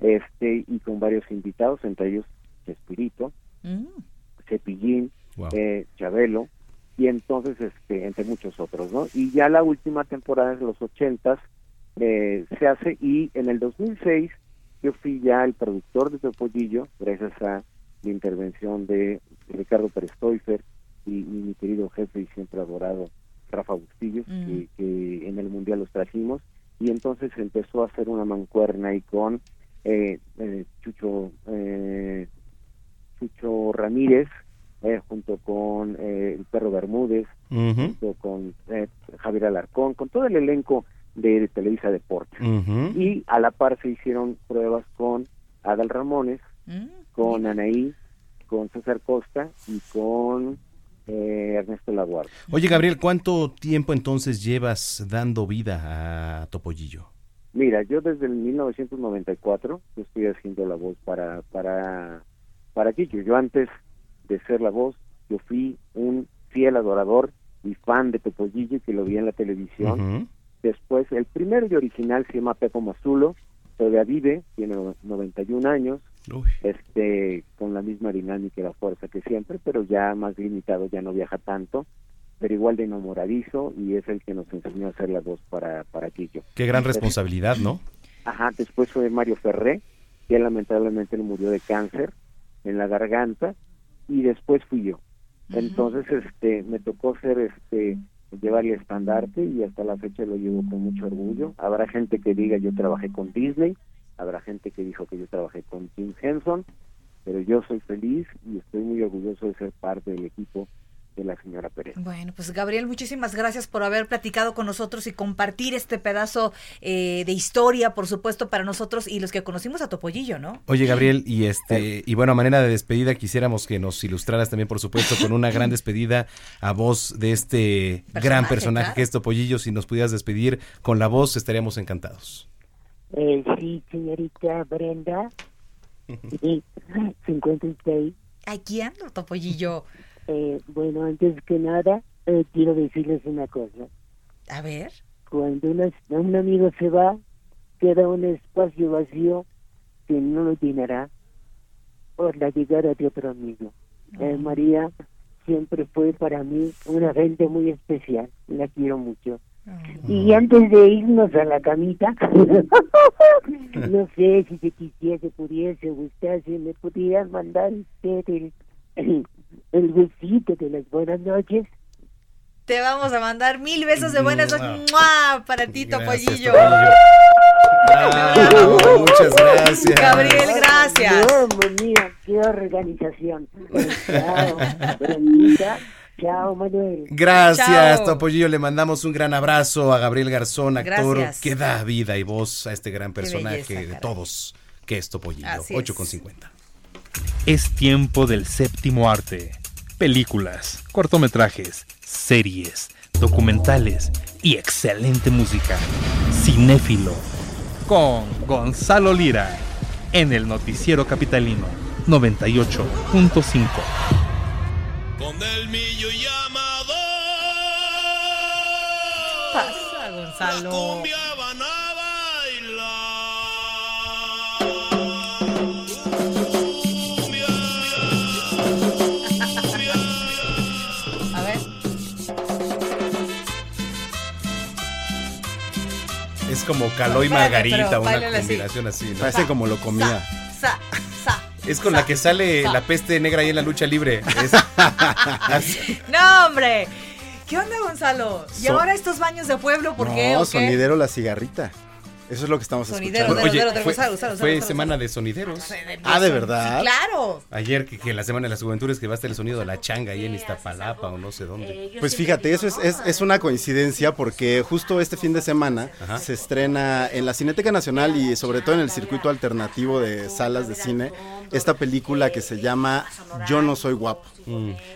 este y con varios invitados, entre ellos Chespirito, Cepillín, Wow. eh, Chabelo, y entonces, este, entre muchos otros, ¿no? Y ya la última temporada de los ochentas eh, se hace y en el 2006 yo fui ya el productor de Topollillo, gracias a la intervención de Ricardo Pérez Stoifer y, y mi querido jefe y siempre adorado Rafa Bustillos, Mm. que, que en el Mundial los trajimos, y entonces empezó a hacer una mancuerna ahí con eh, eh, Chucho, eh, Chucho Ramírez, eh, junto con eh, el Perro Bermúdez, junto con eh, Javier Alarcón, con todo el elenco de, Televisa Deportes. Y a la par se hicieron pruebas con Adal Ramones, con Anaí, con César Costa y con eh, Ernesto Laguardia. Oye, Gabriel, ¿cuánto tiempo entonces llevas dando vida a Topollillo? Mira, yo desde el 1994 yo estoy haciendo la voz para para para Kiko. Yo antes de ser la voz, yo fui un fiel adorador y fan de Topollillo que lo vi en la televisión. Después, el primero y original se llama Pepo Mazulo, todavía vive, tiene no- 91 años, este con la misma dinámica y la fuerza que siempre, pero ya más limitado, ya no viaja tanto, pero igual de enamoradizo y es el que nos enseñó a hacer la voz para, para Quillo. Qué gran responsabilidad, ¿no? Ajá, después fue Mario Ferré, que lamentablemente le murió de cáncer en la garganta, y después fui yo. Entonces, este, me tocó ser, este, llevar el estandarte y hasta la fecha lo llevo con mucho orgullo. Habrá gente que diga yo trabajé con Disney, habrá gente que dijo que yo trabajé con Tim Henson, pero yo soy feliz y estoy muy orgulloso de ser parte del equipo de la señora Pérez. Bueno, pues Gabriel, muchísimas gracias por haber platicado con nosotros y compartir este pedazo eh, de historia, por supuesto, para nosotros y los que conocimos a Topollillo, ¿no? Oye, Gabriel, y este, y bueno, a manera de despedida, quisiéramos que nos ilustraras también, por supuesto, con una gran despedida a voz de este gran Personaje, personaje claro. que es Topollillo. Si nos pudieras despedir con la voz, estaríamos encantados. Eh, sí, señorita Brenda. Sí, 56. Aquí ando, Topollillo. Eh, bueno, antes que nada, eh, quiero decirles una cosa. A ver. Cuando una- un amigo se va, queda un espacio vacío que no lo llenará por la llegada de otro amigo. Eh, María siempre fue para mí una gente muy especial. La quiero mucho. Y antes de irnos a la camita, no sé si se quisiese, pudiese, gustase, me pudieran mandar usted el, el, el besito de las buenas noches. Te vamos a mandar mil besos de buenas noches Mua. ¡Mua! para ti, Topollillo. Muchas gracias. Gabriel, gracias. Dios mío, qué organización. Chao, Brendita. Chao, Manuel. Gracias, Chao. Topollillo. Le mandamos un gran abrazo a Gabriel Garzón, actor Gracias. que da vida y voz a este gran personaje belleza, de todos, que es Topollillo. Así es. 8 con 50. Es tiempo del séptimo arte. Películas, cortometrajes, series, documentales y excelente música. Cinéfilo. Con Gonzalo Lira. En el Noticiero Capitalino 98.5. Con el millo llamado. Pasa, Gonzalo. A ver. Es como Caló y Margarita, pero una así. combinación así. ¿no? Parece como lo comía. Sa, sa. Es con la que sale la peste negra ahí en la lucha libre. Es- No, hombre. ¿Qué onda, Gonzalo? ¿Y So- ahora estos baños de pueblo? ¿Por qué? No, qué? sonidero la cigarrita. Eso es lo que estamos Sonidero, escuchando. Sonidero, fue, Gonzalo, Gonzalo, fue Gonzalo, semana de sonideros. Ah, ¿de verdad? Sí, claro. Ayer que, que la semana de las juventudes que va a estar el sonido de la changa ahí en Iztapalapa o no sé dónde. Pues fíjate, eso es, es, es una coincidencia porque justo este fin de semana se estrena en la Cineteca Nacional y sobre todo en el circuito alternativo de salas de cine esta película que se llama Yo no soy guapo.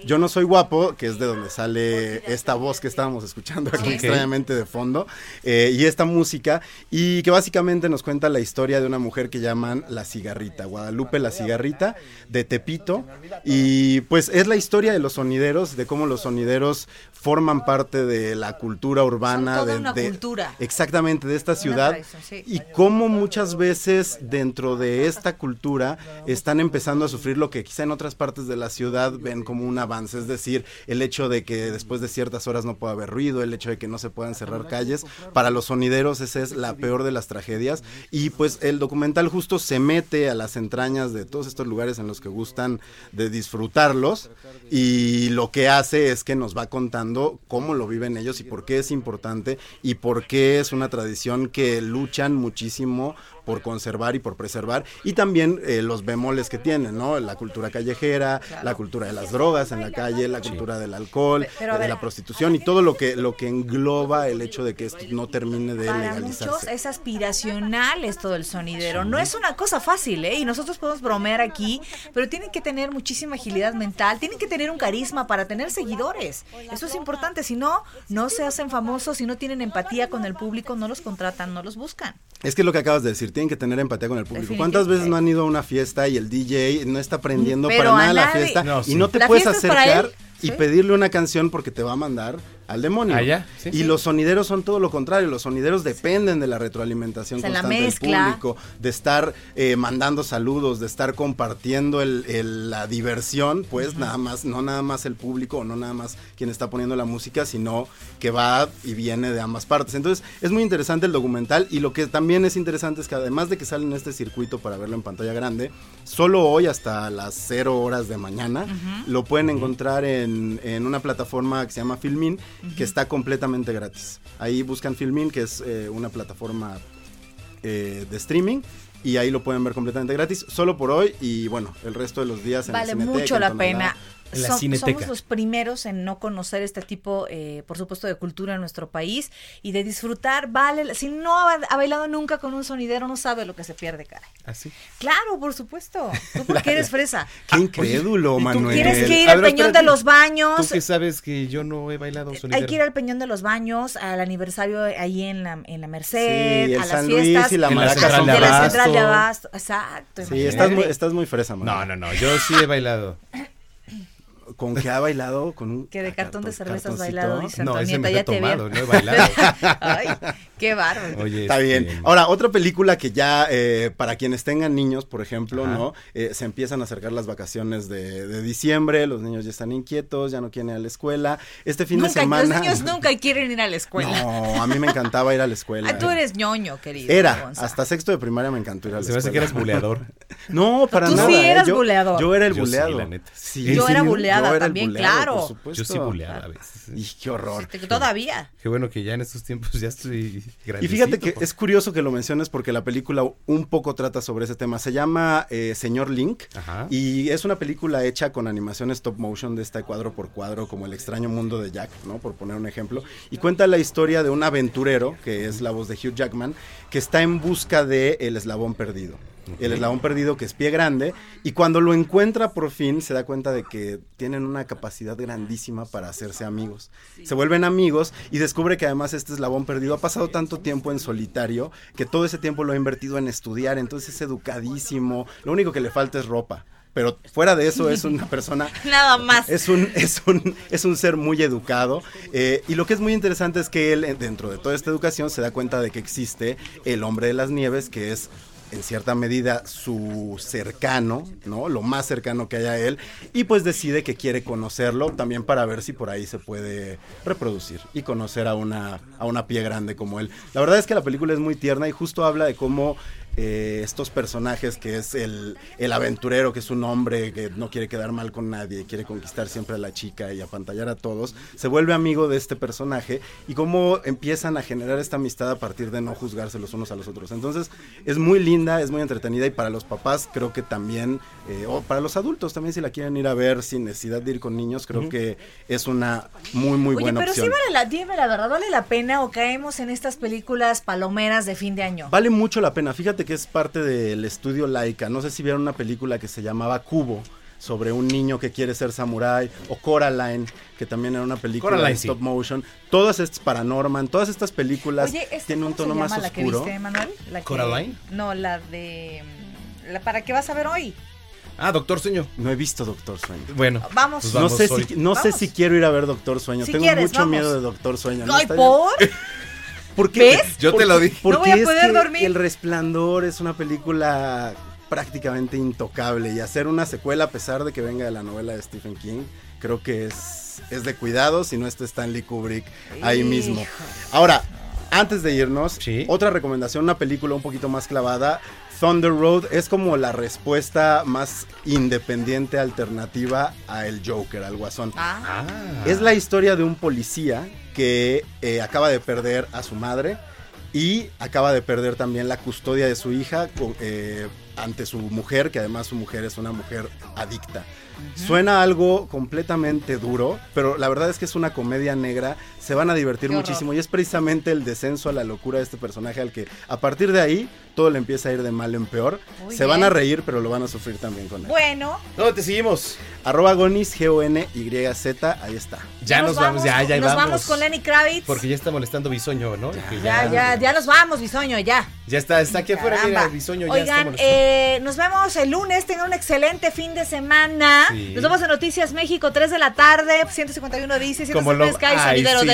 Yo no soy guapo, que es de donde sale esta voz que estábamos escuchando aquí extrañamente de fondo, eh, y esta música, y que básicamente nos cuenta la historia de una mujer que llaman La Cigarrita, Guadalupe La Cigarrita, de Tepito, y pues es la historia de los sonideros, de cómo los sonideros forman parte de la cultura urbana. Son toda de, una de- cultura. Exactamente, de esta ciudad. tradición, sí. Y cómo muchas veces dentro de esta cultura están empezando a sufrir lo que quizá en otras partes de la ciudad ven como un avance, es decir, el hecho de que después de ciertas horas no pueda haber ruido, el hecho de que no se puedan cerrar calles, para los sonideros esa es la peor de las tragedias y pues el documental justo se mete a las entrañas de todos estos lugares en los que gustan de disfrutarlos y lo que hace es que nos va contando cómo lo viven ellos y por qué es importante y por qué es una tradición que luchan muchísimo por conservar y por preservar y también eh, los bemoles que tienen, ¿no? La cultura callejera, la cultura de las drogas en la calle, la cultura del alcohol, Pero, a de ver, la prostitución y todo lo que lo que engloba el hecho de que esto no termine de Para muchos legalizarse. es aspiracional esto del sonidero. No es una cosa fácil, ¿eh? Y nosotros podemos bromear aquí, pero tienen que tener muchísima agilidad mental, tienen que tener un carisma para tener seguidores. Eso es importante. Si no, no se hacen famosos, si no tienen empatía con el público, no los contratan, no los buscan. Es que lo que acabas de decir, tienen que tener empatía con el público. ¿Cuántas veces no han ido a una fiesta y el DJ no está aprendiendo Pero para nada la fiesta No, y no te La puedes acercar y Sí. pedirle una canción porque te va a mandar al demonio? Ah, ya, sí, y sí. los sonideros son todo lo contrario, los sonideros dependen de la retroalimentación O sea, la constante del público, de estar eh, mandando saludos, de estar compartiendo el- el- la diversión, pues nada más, no nada más el público o no nada más quien está poniendo la música, sino que va y viene de ambas partes. Entonces es muy interesante el documental y lo que también es interesante es que además de que sale en este circuito para verlo en pantalla grande, solo hoy hasta las 0 horas de mañana lo pueden encontrar en, en una plataforma que se llama Filmin, que está completamente gratis. Ahí buscan Filmin, que es eh, una plataforma eh, de streaming. Y ahí lo pueden ver completamente gratis, solo por hoy y bueno, el resto de los días en Vale mucho la pena. En la Som- Cineteca. somos los primeros en no conocer este tipo, eh, por supuesto, de cultura en nuestro país y de disfrutar. Vale, si no ha, ha bailado nunca con un sonidero, no sabe lo que se pierde, cara. Así. Claro, por supuesto. Tú porque eres fresa. Qué incrédulo, ¿y tú Manuel. Tienes que ir A al ver, Peñón espérate. de los Baños. Tú que sabes que yo no he bailado sonidero. Hay que ir al Peñón de los Baños, al aniversario ahí en la, en la Merced, Sí, a las San Luis fiestas. y la En la Maraca de de la. Central de Abasto. Exacto. Sí, estás muy, estás muy fresa, Manuel. No, no, no, yo sí he bailado. ¿Con qué ha bailado? Con un Que de cartón de cartón- cerveza has bailado, dice No, ese me ya te tomado, vi. no he bailado. Ay, qué bárbaro. Oye, Está este, bien. Ahora, otra película que ya, eh, para quienes tengan niños, por ejemplo, Ajá. ¿no? Eh, se empiezan a acercar las vacaciones de, de diciembre, los niños ya están inquietos, ya no quieren ir a la escuela. Este fin Nunca, de semana... los niños nunca quieren ir a la escuela. No, a mí me encantaba ir a la escuela. Ah, tú eres ñoño, querido. Era, Gonza. hasta sexto de primaria me encantó ir a la Se me hace escuela. que eres buleador. No, para Tú nada. sí ¿eh? eras yo, buleador. Yo era el Yo sí, buleado. la neta. Sí, Yo ¿en era serio? Buleada Yo era el también, buleado, claro. por supuesto. Yo sí buleaba a veces. Y qué horror. Todavía. Qué bueno que ya en estos tiempos ya estoy Y fíjate que es curioso que lo menciones porque la película un poco trata sobre ese tema. Se llama eh, Señor Link Ajá. y es una película hecha con animación stop motion de este cuadro por cuadro, como el extraño mundo de Jack, ¿no? Por poner un ejemplo. Y cuenta la historia de un aventurero, que es la voz de Hugh Jackman, que está en busca de el eslabón perdido. El eslabón perdido que es pie grande y cuando lo encuentra por fin se da cuenta de que tienen una capacidad grandísima para hacerse amigos. Se vuelven amigos y descubre que además este eslabón perdido ha pasado tanto tiempo en solitario que todo ese tiempo lo ha invertido en estudiar, entonces es educadísimo, lo único que le falta es ropa. Pero fuera de eso es una persona Nada más. es un, es un, es un ser muy educado. eh, y lo que es muy interesante es que él, eh, dentro de toda esta educación, se da cuenta de que existe el hombre de las nieves, que es en cierta medida su cercano, ¿no? Lo más cercano que haya a él. Y pues decide que quiere conocerlo también para ver si por ahí se puede reproducir y conocer a una, a una pie grande como él. La verdad es que la película es muy tierna y justo habla de cómo eh, estos personajes que es el, el aventurero, que es un hombre que no quiere quedar mal con nadie, quiere conquistar siempre a la chica y apantallar a todos, se vuelve amigo de este personaje y cómo empiezan a generar esta amistad a partir de no juzgarse los unos a los otros. Entonces es muy linda, es muy entretenida y para los papás creo que también, eh, o para los adultos también si la quieren ir a ver sin necesidad de ir con niños, creo que es una muy muy Oye, buena pero opción. sí vale la, dime la verdad, ¿vale la pena o caemos en estas películas palomeras de fin de año? Vale mucho la pena. Fíjate que es parte del estudio Laika. No sé si vieron una película que se llamaba Cubo sobre un niño que quiere ser samurái o Coraline, que también era una película Coraline, de sí. stop motion. Todas estas Paranorman, todas estas películas Oye, ¿esta tienen un se tono más llama la que oscuro. viste, Manuel? La que- ¿Coraline? No, la de... La, ¿Para qué vas a ver hoy? Ah, Doctor Sueño. No he visto Doctor Sueño. Bueno, Vamos. pues no vamos sé hoy. si no sé si quiero ir a ver Doctor Sueño. Si Tengo quieres, mucho vamos. miedo de Doctor Sueño. ¿no? Ay, Está- ¿por? ¿Por qué? ¿Ves? Yo te lo dije. Porque No voy a es poder que dormir. El Resplandor es una película prácticamente intocable y hacer una secuela a pesar de que venga de la novela de Stephen King, creo que es, es de cuidado si no está Stanley Kubrick ahí mismo. Ahora, antes de irnos, Sí. otra recomendación, una película un poquito más clavada. Thunder Road es como la respuesta más independiente alternativa a El Joker, al Guasón. Ah, Ah. Es la historia de un policía que eh, acaba de perder a su madre y acaba de perder también la custodia de su hija con- eh, ante su mujer, que además su mujer es una mujer adicta. Suena algo completamente duro, pero la verdad es que es una comedia negra. Se van a divertir Qué horror. muchísimo y es precisamente el descenso a la locura de este personaje al que a partir de ahí todo le empieza a ir de mal en peor. Muy Se van a reír, pero lo van a sufrir también con él. Bueno, ¿Dónde te seguimos? Arroba Gonis, G-O-N-Y-Z, ahí está. Ya nos vamos, ya, ya nos vamos. vamos con Lenny Kravitz. Porque ya está molestando Bisoño, ¿no? Que Ya, ya, ya nos vamos, Bisoño, ya. Ya está, está aquí afuera, mira. Bisoño ya está Oigan, molestando. eh, nos vemos el lunes. Tengan un excelente fin de semana. Sí. Nos vemos en Noticias México, 3 de la tarde. 151 dice, Como 153 lo- Sky, Ay, sonidero, sí, dero,